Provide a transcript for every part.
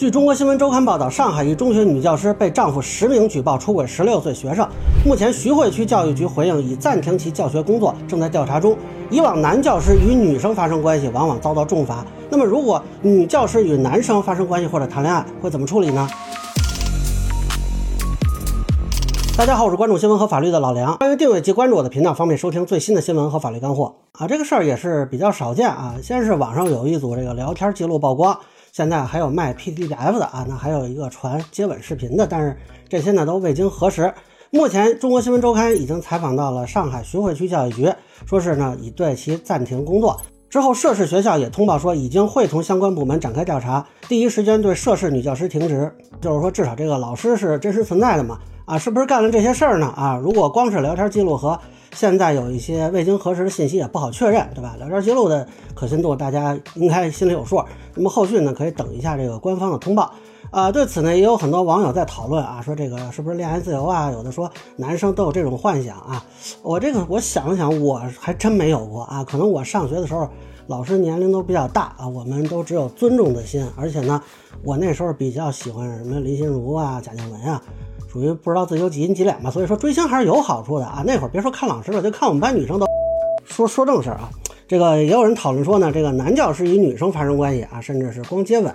据中国新闻周刊报道，上海一中学女教师被丈夫实名举报出轨十六岁学生。目前，徐汇区教育局回应已暂停其教学工作，正在调查中。以往男教师与女生发生关系，往往遭到重罚。那么，如果女教师与男生发生关系或者谈恋爱，会怎么处理呢？大家好，我是关注新闻和法律的老梁，欢迎订阅及关注我的频道，方便收听最新的新闻和法律干货啊。这个事儿也是比较少见啊。先是网上有一组这个聊天记录曝光。现在还有卖 PDF 的啊，那还有一个传接吻视频的，但是这些呢都未经核实。目前，中国新闻周刊已经采访到了上海徐汇区教育局，说是呢已对其暂停工作。之后，涉事学校也通报说已经会同相关部门展开调查，第一时间对涉事女教师停职。就是说，至少这个老师是真实存在的嘛？啊，是不是干了这些事儿呢？啊，如果光是聊天记录和现在有一些未经核实的信息也不好确认，对吧？聊天记录的可信度大家应该心里有数。那么后续呢，可以等一下这个官方的通报。啊，对此呢，也有很多网友在讨论啊，说这个是不是恋爱自由啊？有的说男生都有这种幻想啊。我这个我想了想，我还真没有过啊。可能我上学的时候老师年龄都比较大啊，我们都只有尊重的心。而且呢，我那时候比较喜欢什么林心如啊、贾静雯啊。属于不知道自己有几斤几两吧，所以说追星还是有好处的啊。那会儿别说看老师了，就看我们班女生都说说正事儿啊。这个也有人讨论说呢，这个男教师与女生发生关系啊，甚至是光接吻，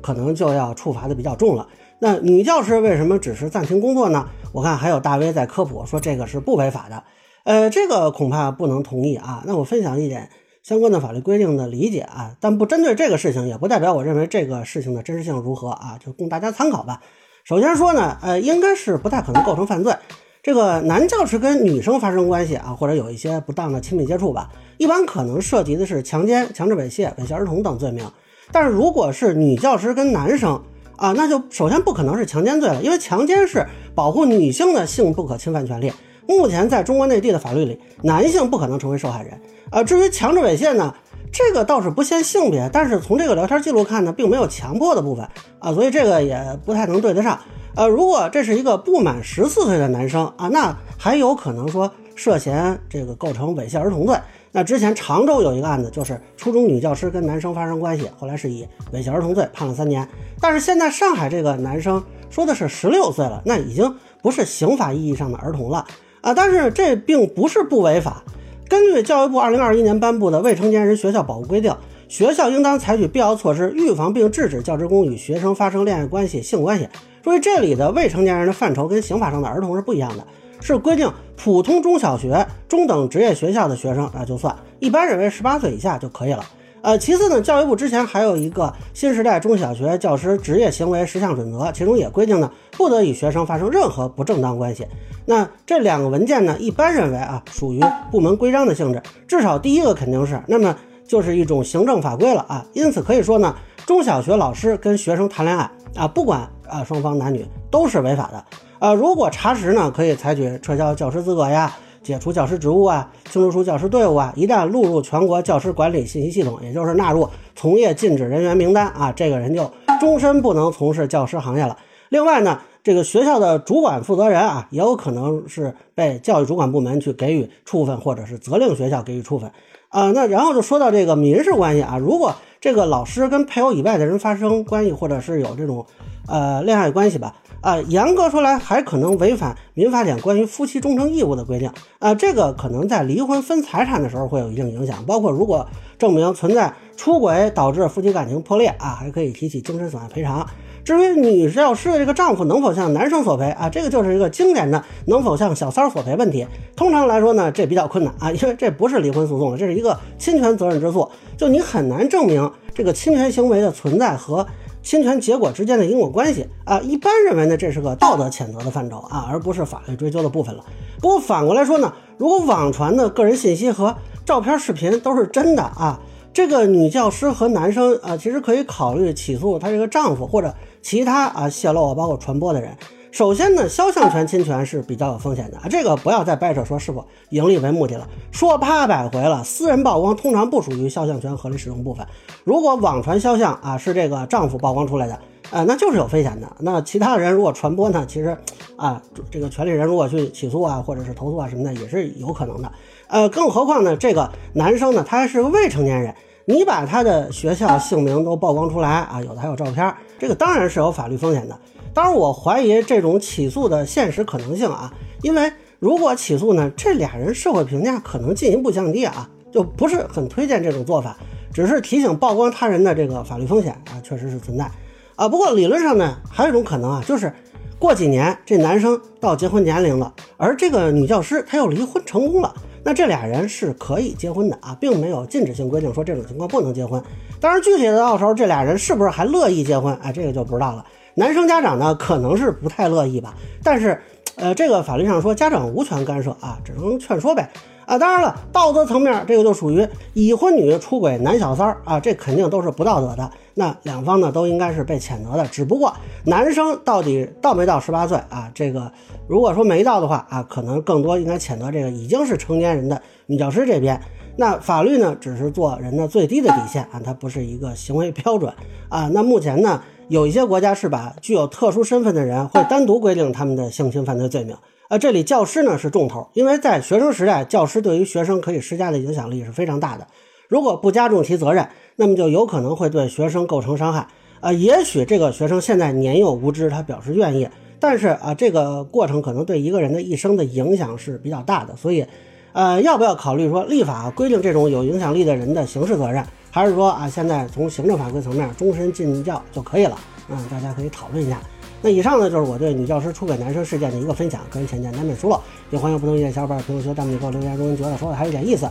可能就要处罚的比较重了。那女教师为什么只是暂停工作呢？我看还有大 V 在科普说这个是不违法的，呃，这个恐怕不能同意啊。那我分享一点相关的法律规定的理解啊，但不针对这个事情，也不代表我认为这个事情的真实性如何啊，就供大家参考吧。首先说呢，呃，应该是不太可能构成犯罪。这个男教师跟女生发生关系啊，或者有一些不当的亲密接触吧，一般可能涉及的是强奸、强制猥亵、猥亵儿童等罪名。但是如果是女教师跟男生啊，那就首先不可能是强奸罪了，因为强奸是保护女性的性不可侵犯权利。目前在中国内地的法律里，男性不可能成为受害人。呃，至于强制猥亵呢？这个倒是不限性别，但是从这个聊天记录看呢，并没有强迫的部分啊，所以这个也不太能对得上。呃，如果这是一个不满十四岁的男生啊，那还有可能说涉嫌这个构成猥亵儿童罪。那之前常州有一个案子，就是初中女教师跟男生发生关系，后来是以猥亵儿童罪判了三年。但是现在上海这个男生说的是十六岁了，那已经不是刑法意义上的儿童了啊，但是这并不是不违法。根据教育部二零二一年颁布的《未成年人学校保护规定》，学校应当采取必要措施，预防并制止教职工与学生发生恋爱关系、性关系。注意，这里的未成年人的范畴跟刑法上的儿童是不一样的，是规定普通中小学、中等职业学校的学生那就算，一般认为十八岁以下就可以了。呃，其次呢，教育部之前还有一个新时代中小学教师职业行为十项准则，其中也规定呢，不得与学生发生任何不正当关系。那这两个文件呢，一般认为啊，属于部门规章的性质，至少第一个肯定是，那么就是一种行政法规了啊。因此可以说呢，中小学老师跟学生谈恋爱啊，不管啊双方男女都是违法的。呃，如果查实呢，可以采取撤销教师资格呀。解除教师职务啊，清除出教师队伍啊，一旦录入全国教师管理信息系统，也就是纳入从业禁止人员名单啊，这个人就终身不能从事教师行业了。另外呢，这个学校的主管负责人啊，也有可能是被教育主管部门去给予处分，或者是责令学校给予处分啊。那然后就说到这个民事关系啊，如果这个老师跟配偶以外的人发生关系，或者是有这种呃恋爱关系吧。啊，严格说来，还可能违反民法典关于夫妻忠诚义务的规定。啊，这个可能在离婚分财产的时候会有一定影响，包括如果证明存在出轨导致夫妻感情破裂，啊，还可以提起精神损害赔偿。至于女教师的这个丈夫能否向男生索赔，啊，这个就是一个经典的能否向小三索赔问题。通常来说呢，这比较困难啊，因为这不是离婚诉讼了，这是一个侵权责任之诉，就你很难证明这个侵权行为的存在和。侵权结果之间的因果关系啊，一般认为呢，这是个道德谴责的范畴啊，而不是法律追究的部分了。不过反过来说呢，如果网传的个人信息和照片、视频都是真的啊，这个女教师和男生啊，其实可以考虑起诉她这个丈夫或者其他啊泄露啊包括传播的人。首先呢，肖像权侵权是比较有风险的啊，这个不要再掰扯说是否盈利为目的了，说八百回了。私人曝光通常不属于肖像权合理使用部分。如果网传肖像啊是这个丈夫曝光出来的，呃，那就是有风险的。那其他人如果传播呢，其实啊，这个权利人如果去起诉啊，或者是投诉啊什么的，也是有可能的。呃，更何况呢，这个男生呢，他还是个未成年人，你把他的学校姓名都曝光出来啊，有的还有照片。这个当然是有法律风险的。当然，我怀疑这种起诉的现实可能性啊，因为如果起诉呢，这俩人社会评价可能进一步降低啊，就不是很推荐这种做法。只是提醒曝光他人的这个法律风险啊，确实是存在啊。不过理论上呢，还有一种可能啊，就是过几年这男生到结婚年龄了，而这个女教师她又离婚成功了，那这俩人是可以结婚的啊，并没有禁止性规定说这种情况不能结婚。当然，具体的到时候这俩人是不是还乐意结婚，哎，这个就不知道了。男生家长呢，可能是不太乐意吧，但是，呃，这个法律上说家长无权干涉啊，只能劝说呗。啊，当然了，道德层面这个就属于已婚女出轨男小三儿啊，这肯定都是不道德的。那两方呢都应该是被谴责的。只不过男生到底到没到十八岁啊？这个如果说没到的话啊，可能更多应该谴责这个已经是成年人的女教师这边。那法律呢只是做人的最低的底线啊，它不是一个行为标准啊。那目前呢，有一些国家是把具有特殊身份的人会单独规定他们的性侵犯罪罪名。呃，这里教师呢是重头，因为在学生时代，教师对于学生可以施加的影响力是非常大的。如果不加重其责任，那么就有可能会对学生构成伤害。啊，也许这个学生现在年幼无知，他表示愿意，但是啊，这个过程可能对一个人的一生的影响是比较大的。所以，呃，要不要考虑说立法规定这种有影响力的人的刑事责任，还是说啊，现在从行政法规层面终身禁教就可以了？嗯，大家可以讨论一下。那以上呢，就是我对女教师出轨男生事件的一个分享，个人浅见难免疏漏，也欢迎不同意见小伙伴评论区弹幕里给我留言，如果您觉得说的还有点意思，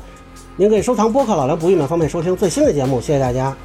您可以收藏播客老梁不郁闷，方便收听最新的节目，谢谢大家。